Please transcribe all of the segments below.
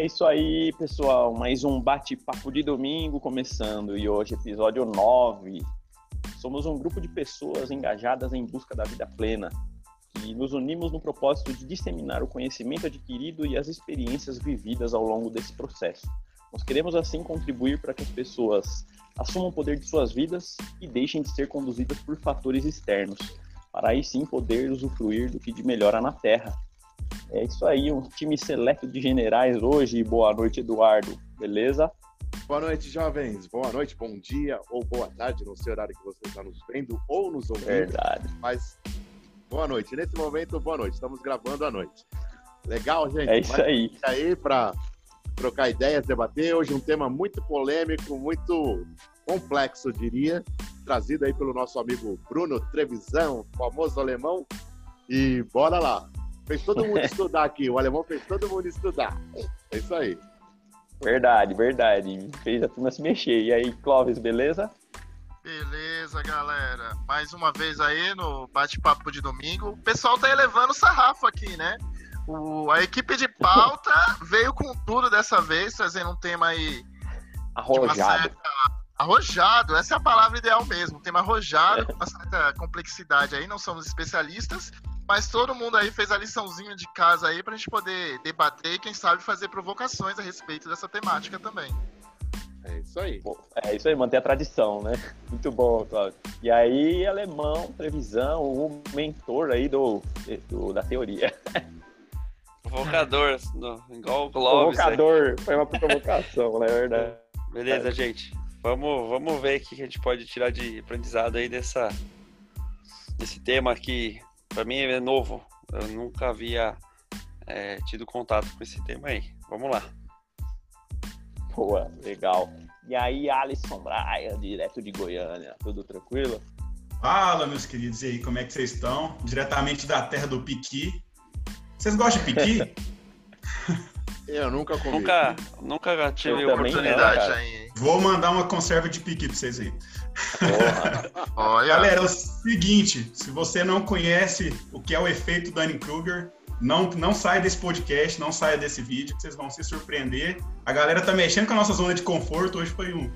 É isso aí, pessoal. Mais um bate-papo de domingo começando e hoje episódio 9. Somos um grupo de pessoas engajadas em busca da vida plena e nos unimos no propósito de disseminar o conhecimento adquirido e as experiências vividas ao longo desse processo. Nós queremos assim contribuir para que as pessoas assumam o poder de suas vidas e deixem de ser conduzidas por fatores externos, para aí sim poder usufruir do que de melhor há na Terra. É isso aí, um time seleto de generais hoje. Boa noite, Eduardo. Beleza? Boa noite, jovens. Boa noite, bom dia ou boa tarde, não sei o horário que você está nos vendo ou nos ouvindo. Verdade. Mas boa noite. Nesse momento, boa noite. Estamos gravando à noite. Legal, gente? É isso aí. aí para trocar ideias, debater. Hoje um tema muito polêmico, muito complexo, diria, trazido aí pelo nosso amigo Bruno Trevisão, famoso alemão. E bora lá. Fez todo mundo estudar aqui. O alemão fez todo mundo estudar. É isso aí. Verdade, verdade. Fez a turma se mexer. E aí, Clóvis, beleza? Beleza, galera. Mais uma vez aí no bate-papo de domingo. O pessoal tá elevando o sarrafo aqui, né? O, a equipe de pauta veio com tudo dessa vez, trazendo um tema aí. Arrojado. Certa... Arrojado, essa é a palavra ideal mesmo. Um tema arrojado, com uma certa complexidade aí. Não somos especialistas, mas todo mundo aí fez a liçãozinha de casa aí pra gente poder debater e, quem sabe, fazer provocações a respeito dessa temática também. É isso aí. É isso aí, manter a tradição, né? Muito bom, Cláudio. E aí, alemão, previsão, o mentor aí do, do da teoria. Provocador, no, igual o Globes. Provocador, foi uma provocação, né? É verdade. Beleza, é. gente. Vamos, vamos ver o que a gente pode tirar de aprendizado aí dessa, desse tema que, para mim, é novo. Eu nunca havia é, tido contato com esse tema aí. Vamos lá. Boa, legal. E aí, Alisson Braia, direto de Goiânia, tudo tranquilo? Fala, meus queridos, e aí, como é que vocês estão? Diretamente da terra do Piqui. Vocês gostam de Piqui? Eu nunca comi. Nunca, nunca tive Eu oportunidade não, aí. Vou mandar uma conserva de Piqui pra vocês aí. Olha, Galera, é o seguinte, se você não conhece o que é o efeito Dunning-Kruger, não, não saia desse podcast, não saia desse vídeo, que vocês vão se surpreender. A galera tá mexendo com a nossa zona de conforto. Hoje foi um,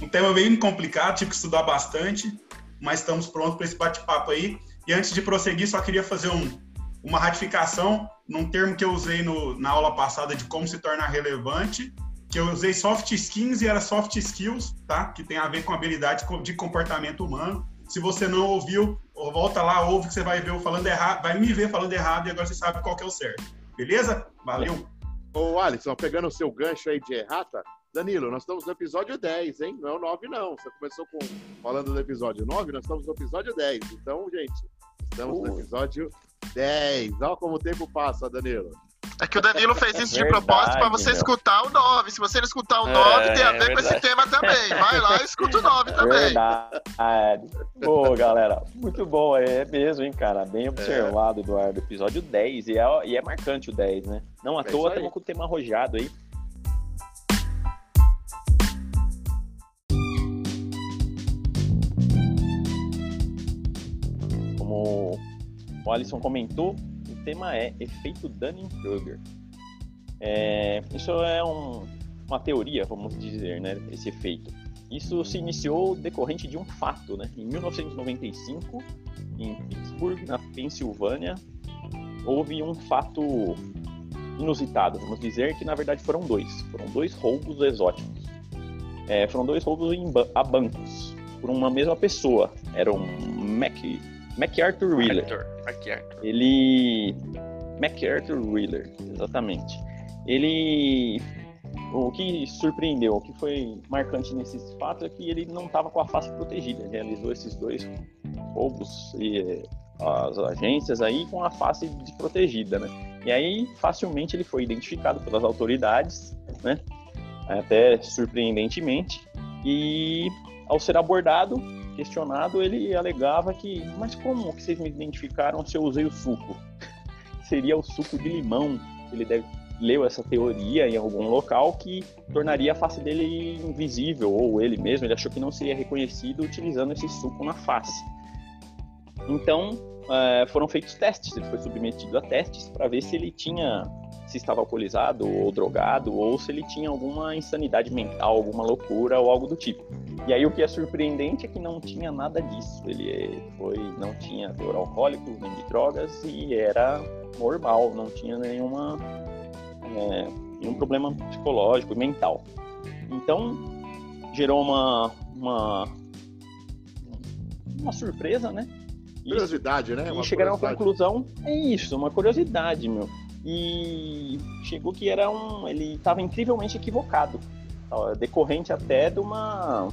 um tema bem complicado, tive que estudar bastante, mas estamos prontos para esse bate-papo aí. E antes de prosseguir, só queria fazer um, uma ratificação num termo que eu usei no, na aula passada de como se tornar relevante, que eu usei soft skills e era soft skills, tá? Que tem a ver com habilidade de comportamento humano. Se você não ouviu, volta lá, ouve que você vai ver eu falando errado, vai me ver falando errado e agora você sabe qual que é o certo. Beleza? Valeu! Ô, Alisson, pegando o seu gancho aí de errata, Danilo, nós estamos no episódio 10, hein? Não é o 9, não. Você começou com, falando do episódio 9, nós estamos no episódio 10. Então, gente, estamos no episódio 10. Olha como o tempo passa, Danilo. É que o Danilo fez isso de Verdade, propósito pra você meu. escutar o 9. Se você não escutar o É, 9, tem a ver é com esse tema também. Vai lá e escuta o 9 também. Verdade. Pô, galera, muito bom, é mesmo, hein, cara? Bem observado, Eduardo. Episódio 10, e é, e é marcante o 10, né? Não à É toa estamos com o tema arrojado aí. Como o Alisson comentou, tema é efeito Dunning-Kruger. É, isso é um- uma teoria, vamos dizer, né? Esse efeito. Isso se iniciou decorrente de um fato, né? Em 1995, em Pittsburgh, na Pensilvânia, houve um fato inusitado, vamos dizer que na verdade foram dois. Foram dois roubos exóticos. É, foram dois roubos em a bancos por uma mesma pessoa. Era um Mac, MacArthur Wheeler. Arthur, aqui, Arthur. Ele. MacArthur Wheeler, exatamente. Ele. O que surpreendeu, o que foi marcante nesse fato é que ele não estava com a face protegida. Ele realizou esses dois roubos e eh, as agências aí com a face desprotegida, né? E aí, facilmente, ele foi identificado pelas autoridades, né? Até surpreendentemente. E ao ser abordado, questionado, ele alegava que, mas como que vocês me identificaram se eu usei o suco? Seria o suco de limão. Ele deve leu essa teoria em algum local que tornaria a face dele invisível ou ele mesmo, ele achou que não seria reconhecido utilizando esse suco na face. Então, eh, foram feitos testes, ele foi submetido a testes para ver se ele tinha se estava alcoolizado ou drogado, ou se ele tinha alguma insanidade mental, alguma loucura ou algo do tipo. E aí o que é surpreendente é que não tinha nada disso. Ele foi, não tinha teor alcoólico, nem de drogas e era normal, não tinha nenhuma, é, nenhum problema psicológico e mental. Então gerou uma, uma, uma surpresa, né? Curiosidade, né? Uma e chegaram à conclusão, é isso, uma curiosidade, meu. E chegou que era um. Ele estava incrivelmente equivocado. Decorrente até de uma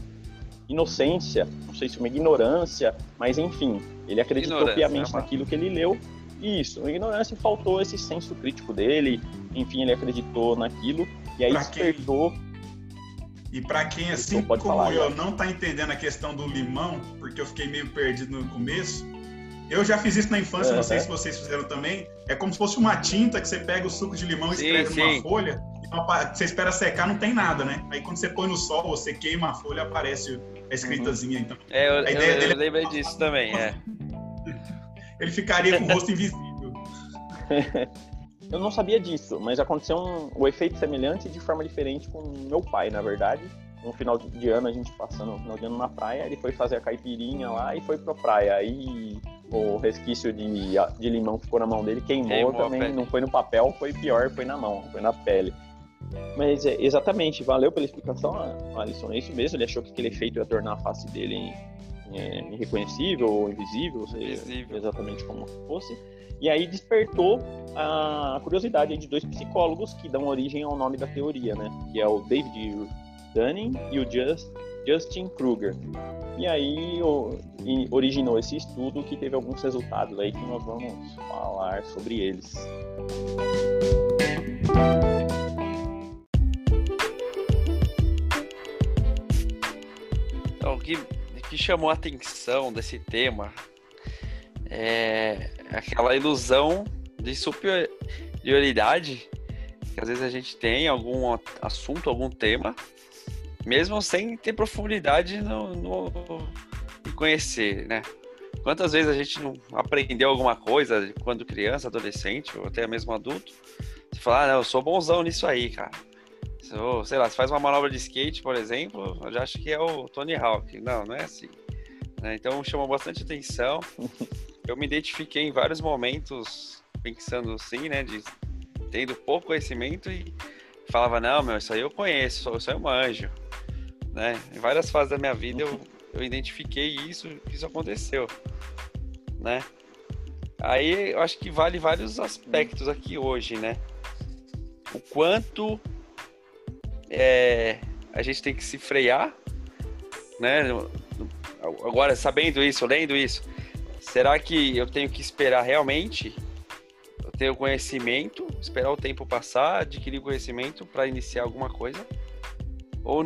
inocência, não sei se uma ignorância, mas enfim, ele acreditou piamente é naquilo que ele leu. Isso, uma ignorância faltou esse senso crítico dele, enfim, ele acreditou naquilo e aí pra despertou. Quem... E para quem, assim como falar, eu, não tá entendendo a questão do limão, porque eu fiquei meio perdido no começo, eu já fiz isso na infância, uhum. não sei se vocês fizeram também. É como se fosse uma tinta que você pega o suco de limão e sim, escreve sim. numa folha. você espera secar, não tem nada, né? Aí quando você põe no sol, você queima a folha, aparece a escritazinha. Então, é, eu, a ideia eu, dele eu lembrei disso também, é. Ele ficaria com o rosto invisível. eu não sabia disso, mas aconteceu um, o efeito semelhante de forma diferente com meu pai, na verdade. No final de ano, a gente passando no final de ano na praia, ele foi fazer a caipirinha lá e foi pra praia. Aí o resquício de, de limão que ficou na mão dele queimou, queimou também, não foi no papel, foi pior, foi na mão, foi na pele. Mas é, exatamente, valeu pela explicação, Alisson, é isso mesmo, ele achou que aquele efeito ia tornar a face dele é, irreconhecível ou invisível, invisível. exatamente como fosse. E aí despertou a curiosidade de dois psicólogos que dão origem ao nome da teoria, né? Que é o David Dunning e o Just, Justin Kruger. E aí o, e originou esse estudo que teve alguns resultados aí que nós vamos falar sobre eles. Então, o que, que chamou a atenção desse tema é aquela ilusão de superioridade que às vezes a gente tem algum assunto, algum tema, mesmo sem ter profundidade no, no em conhecer, né? Quantas vezes a gente não aprendeu alguma coisa quando criança, adolescente, ou até mesmo adulto? Você fala, ah, não, eu sou bonzão nisso aí, cara. Sou, sei lá, você faz uma manobra de skate, por exemplo, eu já acho que é o Tony Hawk. Não, não é assim. Né? Então chamou bastante atenção. Eu me identifiquei em vários momentos pensando assim, né? De tendo pouco conhecimento e falava, não, meu, isso aí eu conheço, isso aí eu manjo né? Em várias fases da minha vida eu, eu identifiquei isso, que isso aconteceu, né? Aí eu acho que vale vários aspectos aqui hoje, né? O quanto é, a gente tem que se frear, né? Agora, sabendo isso, lendo isso, será que eu tenho que esperar realmente eu ter o conhecimento, esperar o tempo passar, adquirir o conhecimento para iniciar alguma coisa? Ou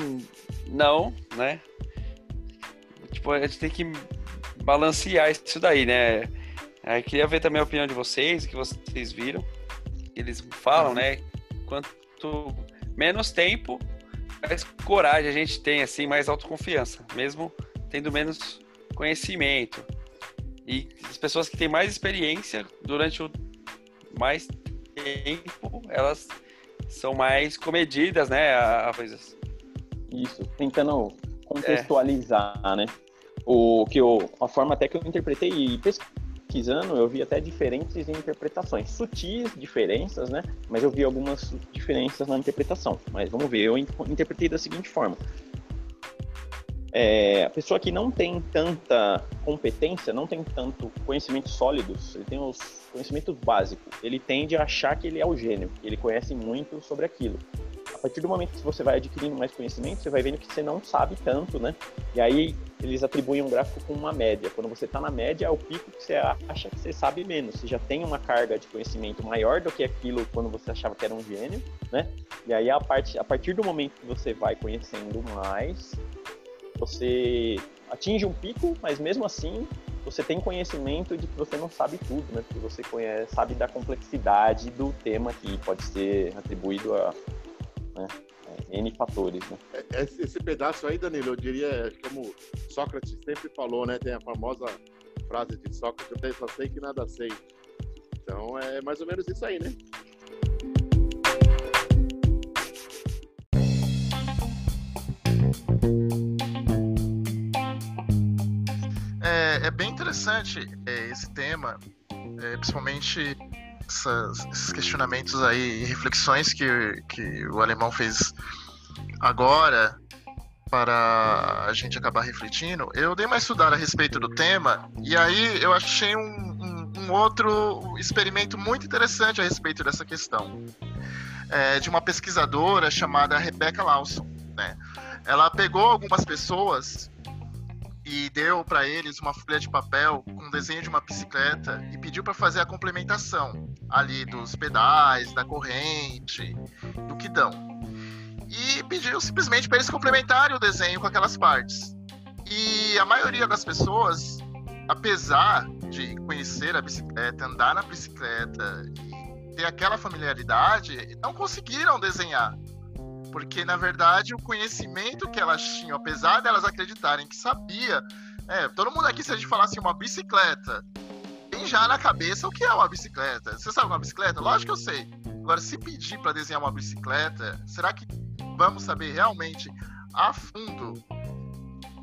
não, né? Tipo, a gente tem que balancear isso daí, né? Eu queria ver também a opinião de vocês, o que vocês viram. Eles falam, né? Quanto menos tempo, mais coragem a gente tem, assim, mais autoconfiança, mesmo tendo menos conhecimento. E as pessoas que têm mais experiência durante o mais tempo, elas são mais comedidas, né? A, a coisas isso, tentando contextualizar, é. né? O que eu, a forma até que eu interpretei e pesquisando, eu vi até diferentes interpretações, sutis diferenças, né? Mas eu vi algumas diferenças na interpretação. Mas vamos ver, eu interpretei da seguinte forma: é, a pessoa que não tem tanta competência, não tem tanto conhecimentos sólidos, ele tem os conhecimentos básicos, ele tende a achar que ele é o gênio, que ele conhece muito sobre aquilo a partir do momento que você vai adquirindo mais conhecimento, você vai vendo que você não sabe tanto, né? E aí eles atribuem um gráfico com uma média. Quando você está na média, é o pico que você acha que você sabe menos. Você já tem uma carga de conhecimento maior do que aquilo quando você achava que era um gênio, né? E aí a, part... a partir do momento que você vai conhecendo mais, você atinge um pico, mas mesmo assim você tem conhecimento de que você não sabe tudo, né? Porque você conhece, sabe da complexidade do tema que pode ser atribuído a né? É, N fatores, né? É, é, esse pedaço aí, Danilo, eu diria, como Sócrates sempre falou, né? Tem a famosa frase de Sócrates, eu só sei assim que nada sei. Então é mais ou menos isso aí, né? É, é bem interessante é, esse tema, é, principalmente essas, esses questionamentos aí e reflexões que, que o alemão fez agora para a gente acabar refletindo. Eu dei uma estudada a respeito do tema e aí eu achei um, um, um outro experimento muito interessante a respeito dessa questão. É, de uma pesquisadora chamada Rebecca Lawson. Né? Ela pegou algumas pessoas e deu para eles uma folha de papel com um desenho de uma bicicleta e pediu para fazer a complementação ali dos pedais, da corrente, do guidão. E pediu simplesmente para eles complementarem o desenho com aquelas partes. E a maioria das pessoas, apesar de conhecer a bicicleta, andar na bicicleta e ter aquela familiaridade, não conseguiram desenhar porque na verdade o conhecimento que elas tinham, apesar delas acreditarem que sabia, é, todo mundo aqui se a gente falasse uma bicicleta, tem já na cabeça o que é uma bicicleta. Você sabe uma bicicleta? Lógico que eu sei. Agora, se pedir para desenhar uma bicicleta, será que vamos saber realmente a fundo,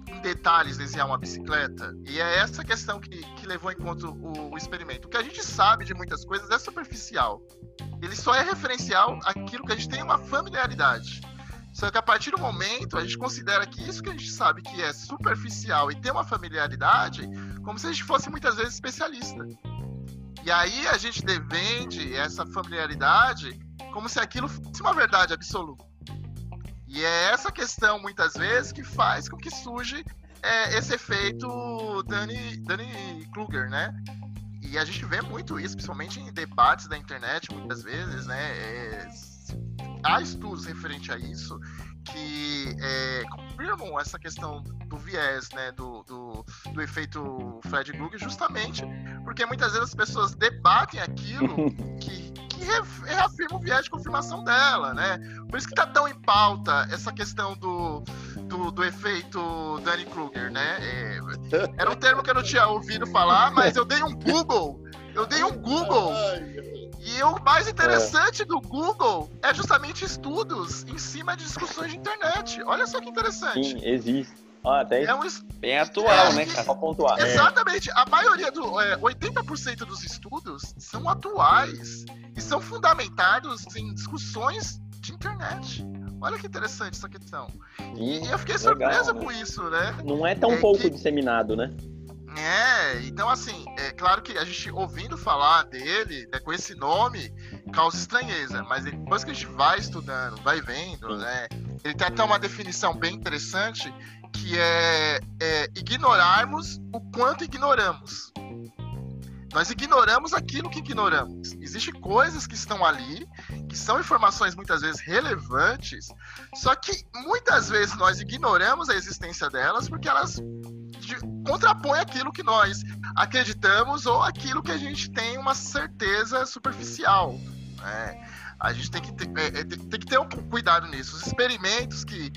em detalhes, desenhar uma bicicleta? E é essa questão que, que levou em conta o, o experimento. O que a gente sabe de muitas coisas é superficial ele só é referencial aquilo que a gente tem uma familiaridade. Só que a partir do momento a gente considera que isso que a gente sabe que é superficial e tem uma familiaridade, como se a gente fosse muitas vezes especialista. E aí a gente defende essa familiaridade como se aquilo fosse uma verdade absoluta. E é essa questão, muitas vezes, que faz com que surge é, esse efeito Danny, Danny Kruger, né? E a gente vê muito isso, principalmente em debates da internet, muitas vezes, né? É, há estudos referentes a isso que é, confirmam essa questão do viés, né, do, do, do efeito Fred Krueger, justamente porque muitas vezes as pessoas debatem aquilo que, que reafirma o viés de confirmação dela, né? Por isso que tá tão em pauta essa questão do, do, do efeito Danny Kruger, né? É, era um termo que eu não tinha ouvido falar, mas eu dei um Google. Eu dei um Google. E o mais interessante do Google é justamente estudos em cima de discussões de internet. Olha só que interessante. Sim, existe. Ah, até é um... Bem atual, é, né, cara? Só pontuar. Exatamente. A maioria do. É, 80% dos estudos são atuais e são fundamentados em discussões de internet. Olha que interessante essa questão. E, eu fiquei surpresa Legal, né? com isso, né? Não é tão é pouco que... disseminado, né? É, então assim, é claro que a gente ouvindo falar dele, né, com esse nome, causa estranheza, mas depois que a gente vai estudando, vai vendo, né, ele tem até uma definição bem interessante, que é, é ignorarmos o quanto ignoramos. Nós ignoramos aquilo que ignoramos. Existem coisas que estão ali, que são informações muitas vezes relevantes, só que muitas vezes nós ignoramos a existência delas porque elas contrapõem aquilo que nós acreditamos ou aquilo que a gente tem uma certeza superficial. Né? A gente tem que ter, é, é tem, tem que ter um cuidado nisso. Os experimentos que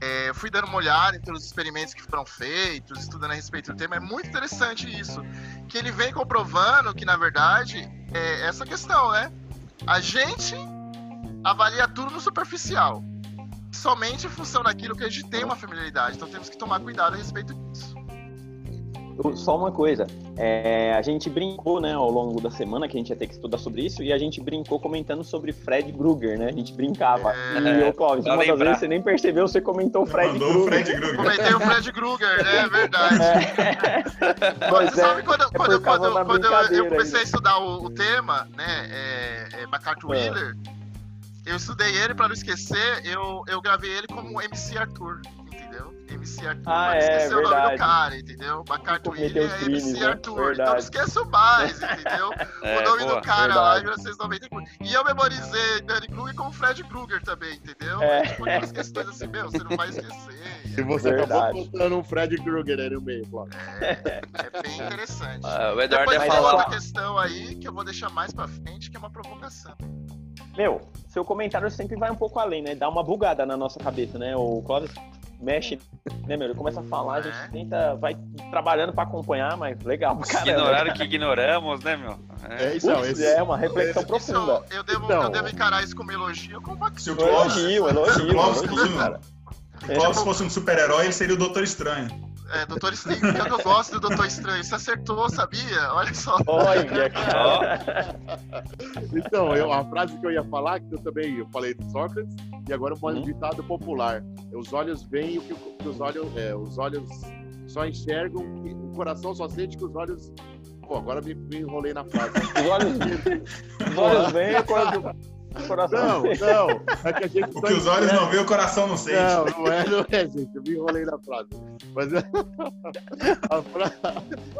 é, fui dando uma olhada em todos os experimentos que foram feitos, estudando a respeito do tema, é muito interessante isso. Que ele vem comprovando que, na verdade, é essa questão, né? A gente avalia tudo no superficial. Somente em função daquilo que a gente tem uma familiaridade. Então temos que tomar cuidado a respeito disso só uma coisa, é, a gente brincou, né, ao longo da semana que a gente ia ter que estudar sobre isso, e a gente brincou comentando sobre Fred Krueger, né? A gente brincava. É, e o Clóvis, uma das vezes você nem percebeu, você comentou o Fred Krueger. Fred Krueger. Comentei o Fred Krueger, né? É verdade. É. Mas você sabe quando, é quando, quando, quando eu, comecei a estudar o, o tema, né, é, é MacArthur é. Wheeler, eu estudei ele para não esquecer, eu, eu gravei ele como MC Arthur. MC Arthur. Ah, é, esqueceu verdade. o nome do cara, entendeu? William é MC né? Arthur. Verdade. Então não esqueço mais, entendeu? É, o nome boa, do cara verdade. lá em 1994. E eu memorizei Danny Kruger com o Fred Krueger também, entendeu? É. Tipo, umas questões assim, meu, você não vai esquecer. E você verdade. acabou contando um Fred Kruger aí no meio, Flávio. É, é bem interessante. Ah, o Eduardo Depois ia falar. uma questão aí que eu vou deixar mais pra frente, que é uma provocação. Meu, seu comentário sempre vai um pouco além, né? Dá uma bugada na nossa cabeça, né? O Clóvis mexe, né, meu? Ele começa a falar, a gente é. tenta, vai trabalhando para acompanhar, mas legal caramba. Ignorar o que ignoramos, né, meu? É, é isso, esse... é uma reflexão esse, profunda. Isso, eu, devo, então, eu devo encarar isso como elogio ou como uma elogio, elogio, elogio, elogio, cara. Se o Clóvis fosse um super-herói, ele seria o Doutor Estranho. É, Doutor Estranho, eu não gosto do Doutor Estranho. Você acertou, sabia? Olha só. Olha, cara. Então, eu, a frase que eu ia falar, que eu também eu falei de Sócrates, e agora um Uhum. ditado popular. Os olhos veem o que, os olhos. é, os olhos só enxergam, o coração só sente que os olhos. Pô, agora me, me enrolei na frase. Os olhos, os olhos vêm, o cora- o coração. Não, não. É que a gente O só que os olhos não veem, o coração não sente. Não, não é, não é, gente. Eu me enrolei na frase. Mas a frase.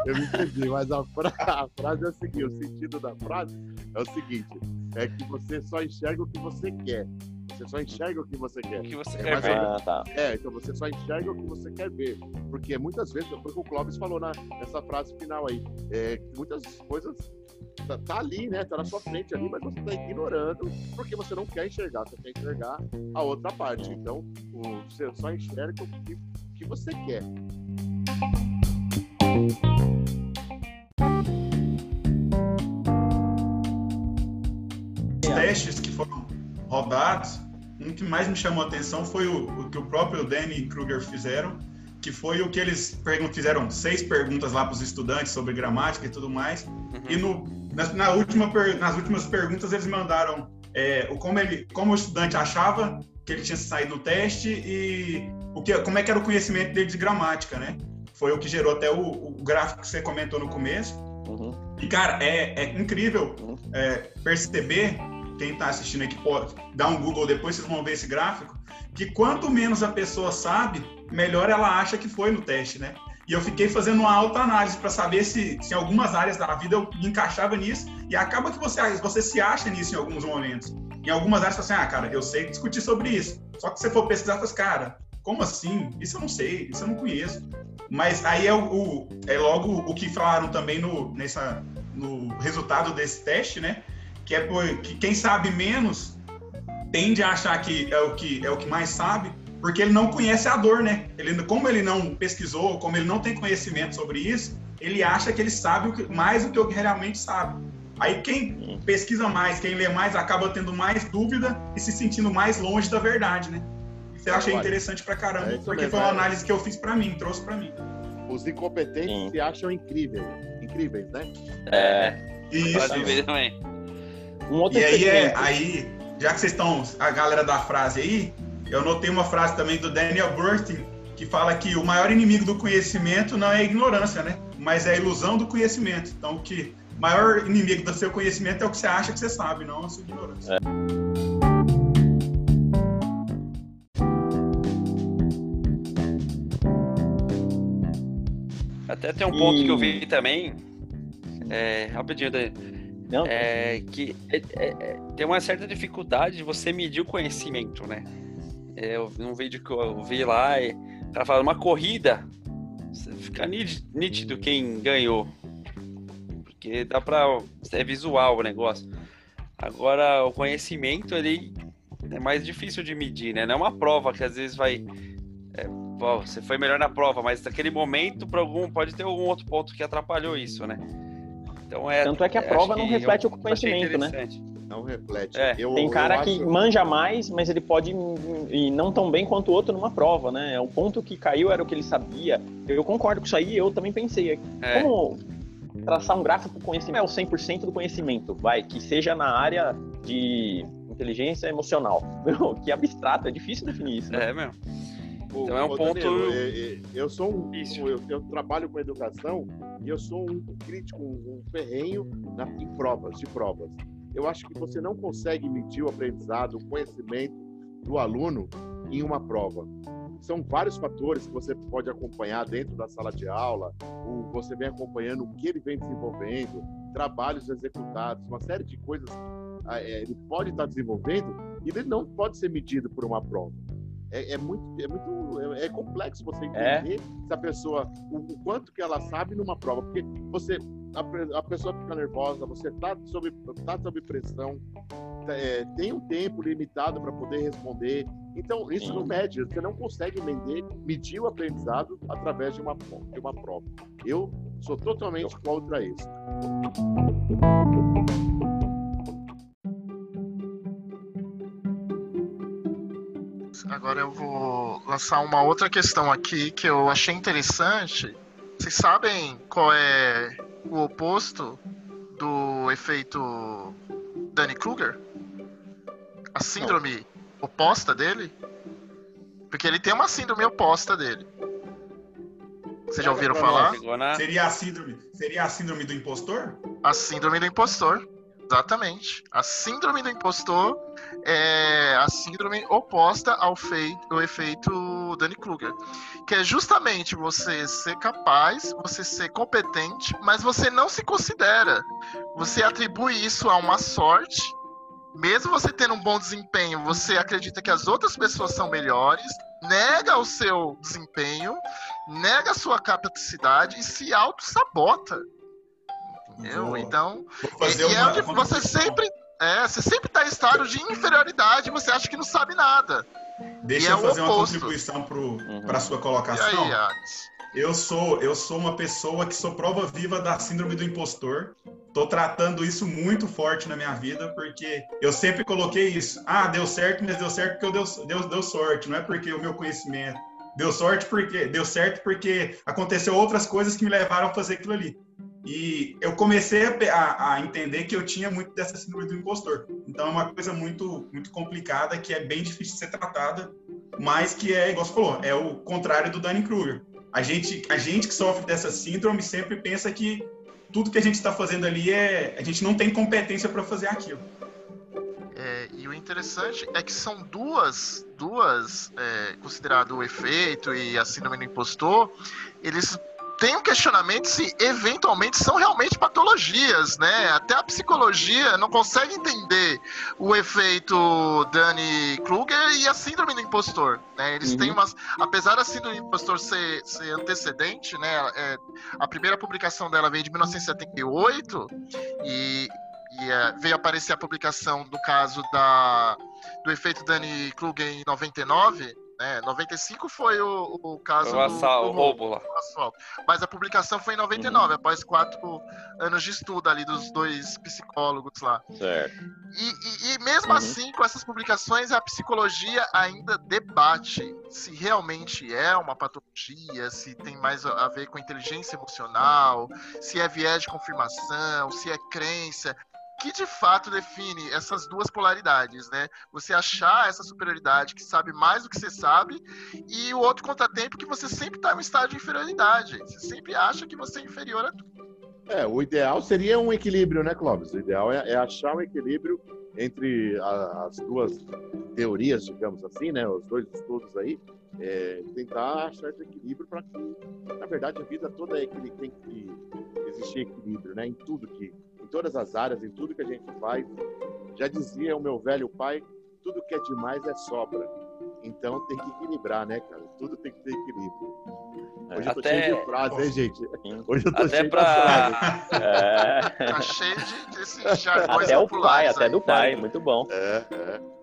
Eu me entendi, mas a, fra... a frase é o seguinte: o sentido da frase é o seguinte: é que você só enxerga o que você quer. Você só enxerga o que você quer. O que você É, quer ver? Ah, tá. É, então você só enxerga o que você quer ver. Porque muitas vezes, foi o que o Clóvis falou na, nessa frase final aí, é, muitas coisas tá, tá ali, né? Tá na sua frente ali, mas você tá ignorando porque você não quer enxergar, você quer enxergar a outra parte. Então, o- você só enxerga o que, que você quer. Os testes que foram rodados, um que mais me chamou a atenção foi o, o que o próprio Danny e Kruger fizeram, que foi o que eles fizeram seis perguntas lá para os estudantes sobre gramática e tudo mais. E no, nas, na última nas últimas perguntas eles mandaram é, o como, ele, como o estudante achava que ele tinha saído no teste e o que, como é que era o conhecimento dele de gramática, né? Foi o que gerou até o, o gráfico que você comentou no começo. Uhum. E, cara, é, é incrível Uhum. é, perceber, quem está assistindo aqui pode dar um Google depois, vocês vão ver esse gráfico, que quanto menos a pessoa sabe, melhor ela acha que foi no teste, né? E eu fiquei fazendo uma alta análise para saber se, se em algumas áreas da vida eu me encaixava nisso, e acaba que você, você se acha nisso em alguns momentos. Em algumas áreas, você fala assim, ah, cara, eu sei discutir sobre isso. Só que se você for pesquisar, você fala, assim, cara, como assim? Isso eu não sei, isso eu não conheço. Mas aí é, o- é logo o que falaram também no, nessa, no resultado desse teste, né? Que é por, que quem sabe menos tende a achar que é o que é o que mais sabe, porque ele não conhece a dor, né? Ele, como ele não pesquisou, como ele não tem conhecimento sobre isso, ele acha que ele sabe o que, mais do que o que realmente sabe. Aí quem pesquisa mais, quem lê mais, acaba tendo mais dúvida e se sentindo mais longe da verdade, né? Isso eu achei interessante pra caramba, é porque mesmo, foi uma é. análise que eu fiz pra mim, trouxe pra mim. Os incompetentes Sim. se acham incríveis. Incríveis, né? É, Isso. Pode ver também. um outro E aí, é, aí, já que vocês estão, a galera da frase aí, eu notei uma frase também do Daniel Burton, que fala que o maior inimigo do conhecimento não é a ignorância, né? Mas é a ilusão do conhecimento. Então, que o maior inimigo do seu conhecimento é o que você acha que você sabe, não a sua ignorância. Até tem um ponto E- que eu vi também, é, rapidinho, Não, é que é- é- é- tem uma certa dificuldade de você medir o conhecimento, né? É, eu vi um vídeo que eu vi lá, e o cara fala, uma corrida, você fica nítido, quem ganhou. Porque dá pra. É visual o negócio. Agora, o conhecimento, ele é mais difícil de medir, né? Não é uma prova que às vezes vai. é, pô, você foi melhor na prova, mas naquele momento, por algum, pode ter algum outro ponto que atrapalhou isso, né? Então é. Tanto é que a prova não que reflete eu o conhecimento, né? Não reflete. É, Eu- Tem eu cara que acho- manja mais, mas ele pode ir não tão bem quanto o outro numa prova, né? O ponto que caiu era o que ele sabia. Eu concordo com isso aí, eu também pensei. É. Como traçar um gráfico do conhecimento é o 100% do conhecimento, vai, que seja na área de inteligência emocional. Meu, que abstrato, é difícil definir isso, né? É mesmo. Então é um ponto Danilo, é- eu sou um, eu, eu trabalho com educação e eu sou um crítico, um, ferrenho na, em provas, de provas. Eu acho que você não consegue medir o aprendizado, o conhecimento do aluno em uma prova. São vários fatores que você pode acompanhar dentro da sala de aula, o, você vem acompanhando o que ele vem desenvolvendo, trabalhos executados, uma série de coisas ah, é, ele pode estar desenvolvendo e ele não pode ser medido por uma prova. É, é muito, é muito, é, é complexo você entender se a pessoa, o, o quanto que ela sabe numa prova, porque você, a, a pessoa fica nervosa, você tá sob, tá sob pressão, é, tem um tempo limitado para poder responder. Então, isso Sim. não mede, você não consegue medir, medir o aprendizado através de uma, de uma prova. Eu sou totalmente contra isso. Agora eu vou lançar uma outra questão aqui que eu achei interessante. Vocês sabem qual é o oposto do efeito Danny Kruger? A síndrome oposta dele? Porque ele tem uma síndrome oposta dele. Vocês já ouviram falar? Seria a síndrome, seria a síndrome do impostor? A síndrome do impostor. Exatamente. A síndrome do impostor é a síndrome oposta ao, feito, ao efeito Danny Kruger, que é justamente você ser capaz, você ser competente, mas você não se considera. Você atribui isso a uma sorte. Mesmo você tendo um bom desempenho, você acredita que as outras pessoas são melhores, nega o seu desempenho, nega a sua capacidade e se auto-sabota. Entendeu? Vou, então, e, e é onde você sempre, é, você sempre está em estado de inferioridade, você acha que não sabe nada. Deixa é eu fazer uma contribuição para uhum. a sua colocação. E aí, eu sou, eu sou uma pessoa que sou prova viva da síndrome do impostor. Tô tratando isso muito forte na minha vida, porque eu sempre coloquei isso. Ah, deu certo, mas deu certo porque eu deu, deu, deu sorte, não é porque o meu conhecimento. Deu sorte porque deu certo porque aconteceu outras coisas que me levaram a fazer aquilo ali. E eu comecei a, a, entender que eu tinha muito dessa síndrome do impostor. Então é uma coisa muito, muito complicada, que é bem difícil de ser tratada, mas que é, igual você falou, é o contrário do Dunning-Kruger. A gente, a gente que sofre dessa síndrome sempre pensa que tudo que a gente está fazendo ali é. A gente não tem competência para fazer aquilo. É, e o interessante é que são duas, duas é, considerado o efeito e a síndrome do impostor, eles tem um questionamento se eventualmente são realmente patologias, né? Até a psicologia não consegue entender o efeito Danny Kruger e a síndrome do impostor, né? Eles uhum. têm umas, apesar da síndrome do impostor ser, ser antecedente, né? É, a primeira publicação dela veio de 1978 e, e é, veio aparecer a publicação do caso da do efeito Danny Kruger em 99 né? 95 foi o, o caso o assal, do, do roubo lá. Mas a publicação foi em 99, uhum. após quatro anos de estudo ali dos dois psicólogos lá. Certo. E, e, e mesmo uhum. assim, com essas publicações, a psicologia ainda debate se realmente é uma patologia, se tem mais a ver com inteligência emocional, se é viés de confirmação, se é crença que de fato define essas duas polaridades, né? Você achar essa superioridade que sabe mais do que você sabe e o outro contratempo que você sempre está em um estado de inferioridade. Você sempre acha que você é inferior a tudo. É, o ideal seria um equilíbrio, né, Clóvis? O ideal é, é achar um equilíbrio entre a, as duas teorias, digamos assim, né? Os dois estudos aí, é, tentar achar esse equilíbrio para que, na verdade, a vida toda é que tem que existir equilíbrio, né? Em tudo que todas as áreas, em tudo que a gente faz. Já dizia o meu velho pai, tudo que é demais é sobra. Então tem que equilibrar, né, cara? Tudo tem que ter equilíbrio. Hoje eu tô Até... cheio de frase, hein, gente? Hoje eu tô até cheio pra... de frase. É... Tá cheio de, desses jargões Até o pai, até do pai, muito bom. É, é.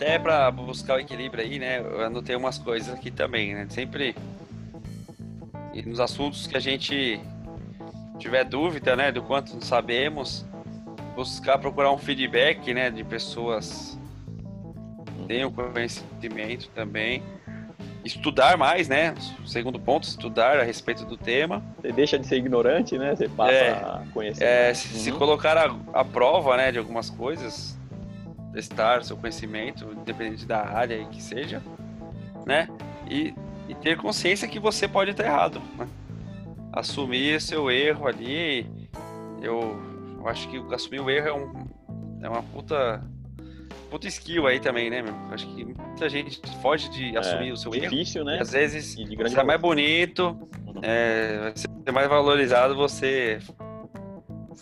Até para buscar o equilíbrio aí, né? Eu anotei umas coisas aqui também, né? Sempre nos assuntos que a gente tiver dúvida, né, do quanto sabemos, buscar procurar um feedback, né, de pessoas que tenham conhecimento também. Estudar mais, né? Segundo ponto, estudar a respeito do tema. Você deixa de ser ignorante, né? Você passa é, a conhecer. É, se, uhum. se, colocar a, a prova, né, de algumas coisas, testar seu conhecimento, independente da área que seja, né? E, e ter consciência que você pode estar errado. Né? Assumir seu erro ali. Eu, eu, acho que assumir o erro é, um, é uma puta, puta skill aí também, né, meu? Acho que muita gente foge de assumir é, o seu difícil, erro. né? E às vezes é mais bonito, uhum. é, vai ser mais valorizado você.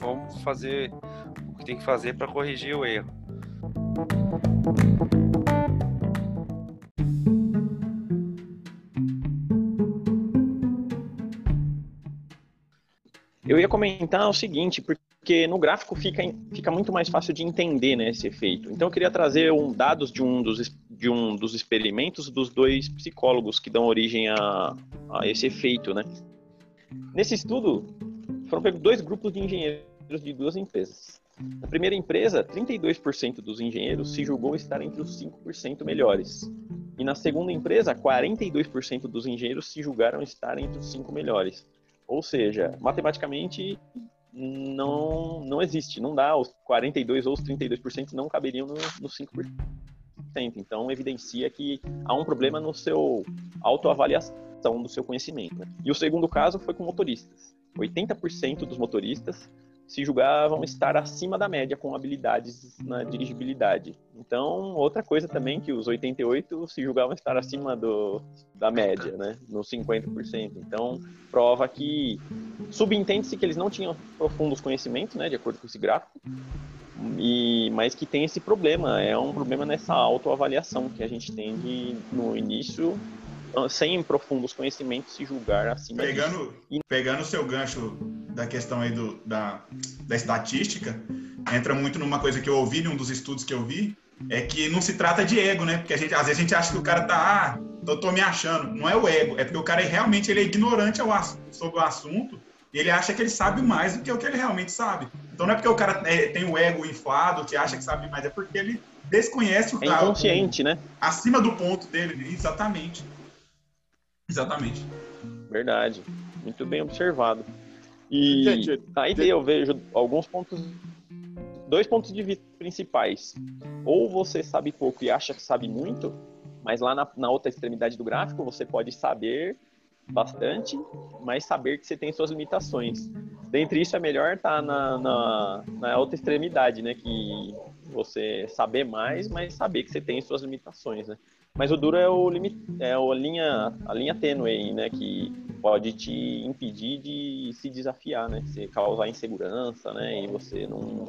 Vamos fazer o que tem que fazer para corrigir o erro. Eu ia comentar o seguinte, porque no gráfico fica, fica muito mais fácil de entender né, esse efeito. Então eu queria trazer um, dados de um, dos, de um dos experimentos dos dois psicólogos que dão origem a, a esse efeito. Né? Nesse estudo, foram pegos dois grupos de engenheiros de duas empresas. Na primeira empresa, 32% dos engenheiros se julgou estar entre os 5% melhores. E na segunda empresa, 42% dos engenheiros se julgaram estar entre os 5 melhores. Ou seja, matematicamente não, não existe, não dá, os 42% ou os 32% não caberiam no, no 5%. Então, evidencia que há um problema no seu autoavaliação do seu conhecimento. Né? E o segundo caso foi com motoristas. 80% dos motoristas se julgavam estar acima da média com habilidades na dirigibilidade. Então, outra coisa também que os 88 se julgavam estar acima do, da média, né, nos 50%. Então, prova que subentende-se que eles não tinham profundos conhecimentos, né, de acordo com esse gráfico, e, mas que tem esse problema, é um problema nessa autoavaliação que a gente tem de, no início, sem profundos conhecimentos, se julgar acima pegando, disso. Pegando o seu gancho da questão aí do, da, da estatística, entra muito numa coisa que eu ouvi, num dos estudos que eu vi, é que não se trata de ego, né? Porque a gente, às vezes a gente acha que o cara tá, ah, eu tô me achando. Não é o ego, é porque o cara realmente ele é ignorante ao, sobre o assunto e ele acha que ele sabe mais do que o que ele realmente sabe. Então não é porque o cara é, tem o ego inflado, que acha que sabe mais, é porque ele desconhece o é inconsciente, né? Acima do ponto dele, exatamente. Exatamente. Verdade. Muito bem observado. E Gente, aí de... eu vejo alguns pontos, dois pontos de vista principais. Ou você sabe pouco e acha que sabe muito, mas lá na, na outra extremidade do gráfico você pode saber bastante, mas saber que você tem suas limitações. Dentre isso, é melhor estar tá na, na, na outra extremidade, né? Que você saber mais, mas saber que você tem suas limitações, né? Mas o duro é, o limite, é a linha, a linha tênue aí, né? Que pode te impedir de se desafiar, né? Você causar insegurança, né? E você não,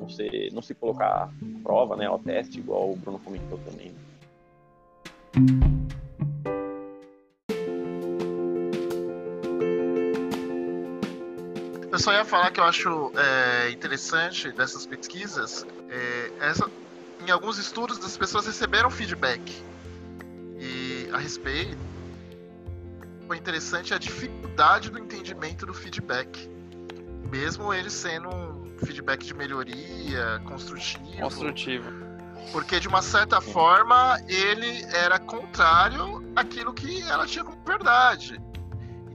não, se, não se colocar à prova, né? Ao teste, igual o Bruno comentou também. Eu só ia falar que eu acho é, interessante dessas pesquisas, é, essa, em alguns estudos as pessoas receberam feedback a respeito foi interessante a dificuldade do entendimento do feedback, mesmo ele sendo um feedback de melhoria, construtivo. Construtivo. Porque de uma certa forma ele era contrário àquilo que ela tinha como verdade.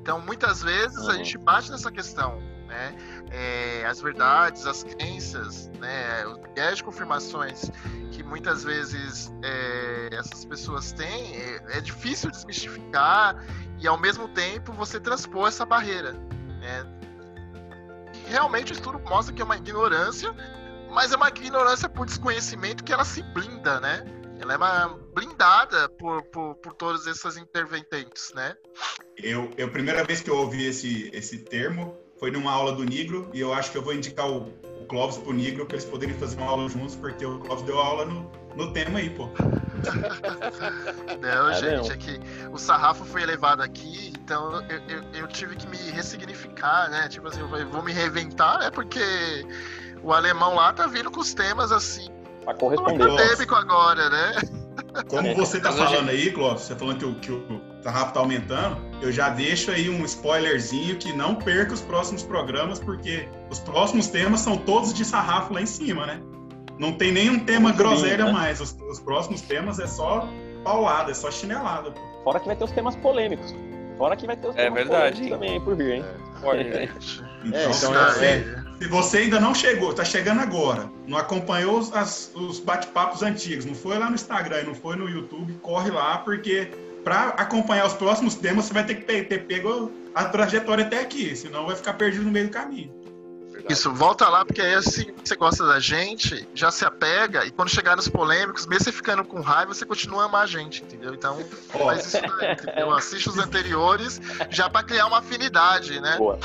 Então muitas vezes uhum. a gente bate nessa questão né? É, as verdades, as crenças, né? Viés de confirmações que muitas vezes é, essas pessoas têm, é, é, difícil desmistificar e ao mesmo tempo você transpor essa barreira. Né? Realmente o estudo mostra que é uma ignorância, mas é uma ignorância por desconhecimento que ela se blinda, né? Ela é uma blindada por, por, por todas essas intervententes, né? Eu, eu, primeira vez que eu ouvi esse, esse termo, foi numa aula do Nigro e eu acho que eu vou indicar o, o Clóvis pro Nigro para eles poderem fazer uma aula juntos, porque o Clóvis deu aula no, no tema aí, pô. Não, é gente, é que o sarrafo foi elevado aqui, então eu, eu, eu, tive que me ressignificar, né? Tipo assim, eu vou me reinventar, né? Porque o alemão lá tá vindo com os temas assim. Pra corresponder. Acadêmico agora, né? Como você tá falando aí, Clóvis, você tá falando que o, que o sarrafo tá aumentando, eu já deixo aí um spoilerzinho que não perca os próximos programas, porque os próximos temas são todos de sarrafo lá em cima, né? Não tem nenhum tema groselha né? mais. Os, os, próximos temas é só paulada, é só chinelada. Fora que vai ter os temas polêmicos. Fora que vai ter os é temas verdade. polêmicos também por vir, hein? É, então, é, então é, é, se você ainda não chegou, tá chegando agora, não acompanhou os, as, os bate-papos antigos, não foi lá no Instagram, não foi no YouTube, corre lá, porque para acompanhar os próximos temas, você vai ter que ter pego a trajetória até aqui, senão vai ficar perdido no meio do caminho. Isso, volta lá, porque aí assim você gosta da gente, já se apega, e quando chegar nos polêmicos, mesmo você ficando com raiva, você continua a amar a gente, entendeu? Então, oh. faz isso daí, entendeu? Assiste os anteriores já para criar uma afinidade, né? Boa.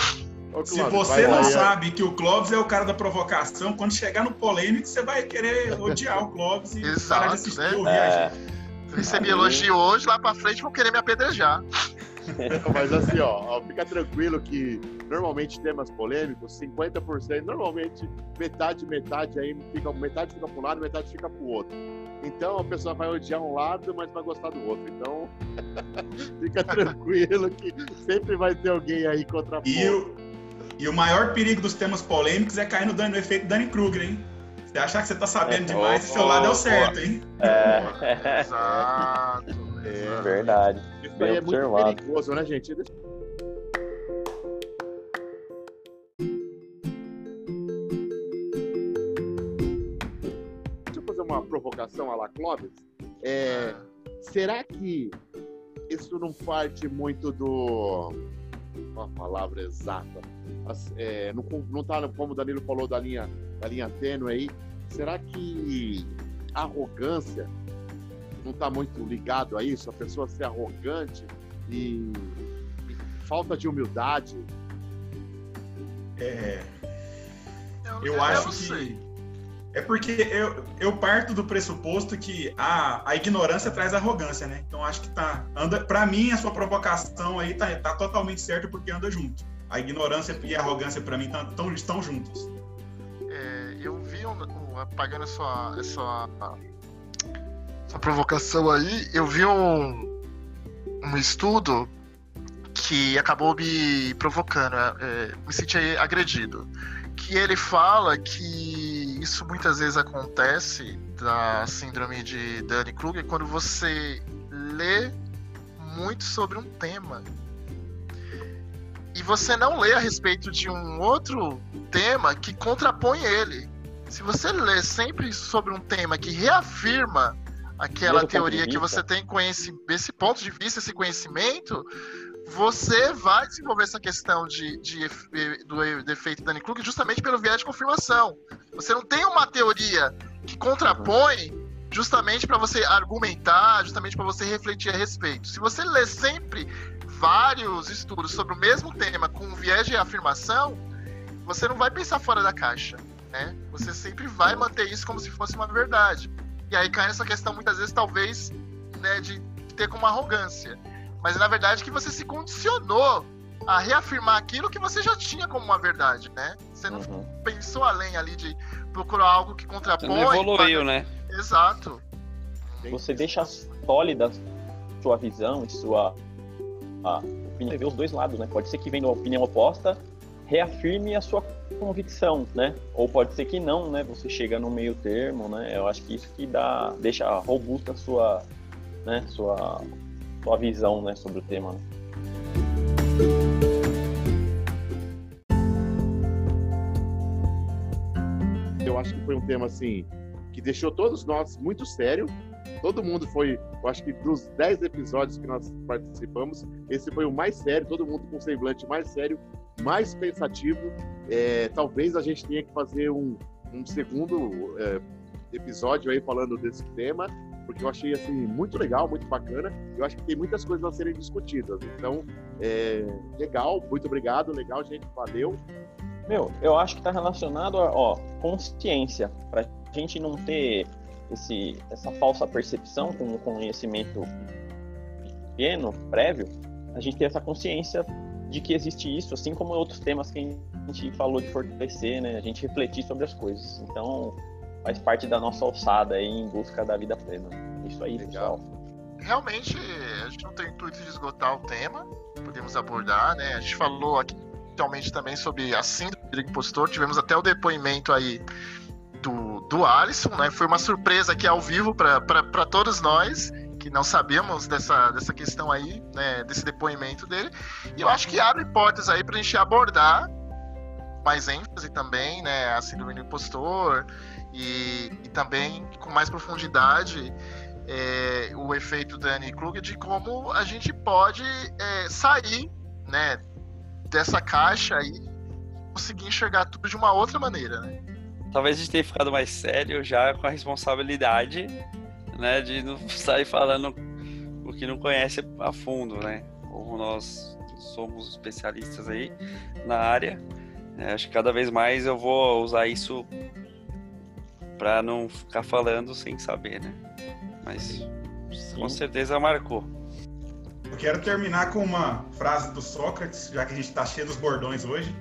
Se você não sabe que o Clóvis é o cara da provocação, quando chegar no polêmico, você vai querer odiar o Clóvis e Exato, parar de assistir né? ouvir é. a gente. Recebi elogio hoje, lá pra frente vão querer me apedrejar. Mas assim, ó, fica tranquilo que normalmente temas polêmicos, 50%, normalmente metade, metade aí fica, metade fica para um lado, metade fica para o outro. Então a pessoa vai odiar um lado, mas vai gostar do outro. Então fica tranquilo que sempre vai ter alguém aí contra a e o, E o maior perigo dos temas polêmicos é cair no, no efeito Danny Kruger, hein? Você achar que você tá sabendo é, demais oh, e seu oh, lado é o certo, hein? É. Exato. É verdade. Isso aí é observado. muito perigoso, né, gente? Deixa eu fazer uma provocação à la Clóvis. É, será que isso não parte muito do. Uma palavra exata. É, não, não tá, como o Danilo falou, da linha, da linha tênue aí. Será que arrogância não está muito ligado a isso? A pessoa ser arrogante e, e falta de humildade? É. Eu, eu acho que. É porque eu, eu parto do pressuposto que a, a ignorância traz arrogância, né? Então acho que tá. Anda, pra mim, a sua provocação aí tá, tá totalmente certa porque anda junto. A ignorância e a arrogância, para mim, tão, tão, estão juntos. É, eu vi, um, um, pagando essa, essa, essa provocação aí, eu vi um, um estudo que acabou me provocando, é, me senti agredido. Que ele fala que isso muitas vezes acontece da síndrome de Dunning-Kruger quando você lê muito sobre um tema e você não lê a respeito de um outro tema que contrapõe ele. Se você lê sempre sobre um tema que reafirma aquela teoria que você tem conhecimento, esse ponto de vista, esse conhecimento, você vai desenvolver essa questão de, de, do, do efeito Dunning-Kruger justamente pelo viés de confirmação. Você não tem uma teoria que contrapõe justamente para você argumentar, justamente para você refletir a respeito. Se você lê sempre vários estudos sobre o mesmo tema com um viés de afirmação, você não vai pensar fora da caixa, né? Você sempre vai manter isso como se fosse uma verdade. E aí cai nessa questão muitas vezes talvez, né, de ter como arrogância, mas na verdade que você se condicionou a reafirmar aquilo que você já tinha como uma verdade, né? Você não uhum. pensou além ali de procurar algo que contrapõe. Você não evoluiu, para... né? Exato. Você deixa sólida sua visão e sua a opinião, ver os dois lados, né? Pode ser que venha uma opinião oposta, reafirme a sua convicção, né? Ou pode ser que não, né? Você chega no meio termo, né? Eu acho que isso que dá, deixa robusta a sua, né? Sua, sua visão, né? Sobre o tema. Né? Eu acho que foi um tema assim que deixou todos nós muito sério Todo mundo foi, eu acho que dos 10 episódios que nós participamos, esse foi o mais sério, todo mundo com semblante mais sério, mais pensativo. É, talvez a gente tenha que fazer um, um segundo é, episódio aí falando desse tema, porque eu achei assim muito legal, muito bacana. Eu acho que tem muitas coisas a serem discutidas. Então, é, legal, muito obrigado, legal, gente, valeu. Meu, eu acho que está relacionado a ó, consciência, para a gente não ter esse, essa falsa percepção com o conhecimento pequeno, prévio, a gente tem essa consciência de que existe isso, assim como outros temas que a gente falou de fortalecer, né? A gente refletir sobre as coisas. Então, faz parte da nossa alçada aí em busca da vida plena. Isso aí, Legal. pessoal. Realmente, a gente não tem intuito de esgotar o tema, podemos abordar, né? A gente falou aqui inicialmente também sobre a síndrome do impostor, tivemos até o depoimento aí do, do Alisson, né? Foi uma surpresa aqui ao vivo para todos nós que não sabíamos dessa, dessa questão aí, né, desse depoimento dele. E eu acho que abre portas aí para a gente abordar mais ênfase também, né, a síndrome do impostor e, e também com mais profundidade é, o efeito Danny Kruger de como a gente pode é, sair, né, dessa caixa e conseguir enxergar tudo de uma outra maneira, né? talvez a gente tenha ficado mais sério já com a responsabilidade, né, de não sair falando o que não conhece a fundo, né? Como nós somos especialistas aí na área, né, acho que cada vez mais eu vou usar isso para não ficar falando sem saber, né? Mas Sim. com certeza marcou. Eu quero terminar com uma frase do Sócrates, já que a gente está cheio dos bordões hoje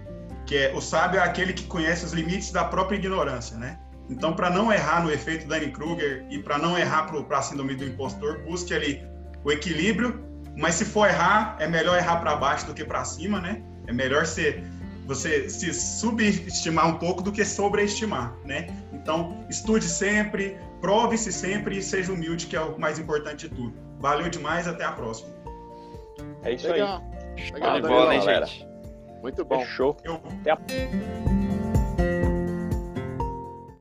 que é o sábio é aquele que conhece os limites da própria ignorância, né? Então, para não errar no efeito Dunning-Kruger e para não errar para a síndrome do impostor, busque ali o equilíbrio. Mas se for errar, é melhor errar para baixo do que para cima, né? É melhor ser você se subestimar um pouco do que sobreestimar, né? Então, estude sempre, prove-se sempre e seja humilde, que é o mais importante de tudo. Valeu demais, até a próxima. É isso Legal. aí. Legal, Show bola, hein, galera. Muito bom. Fechou. Eu... Até a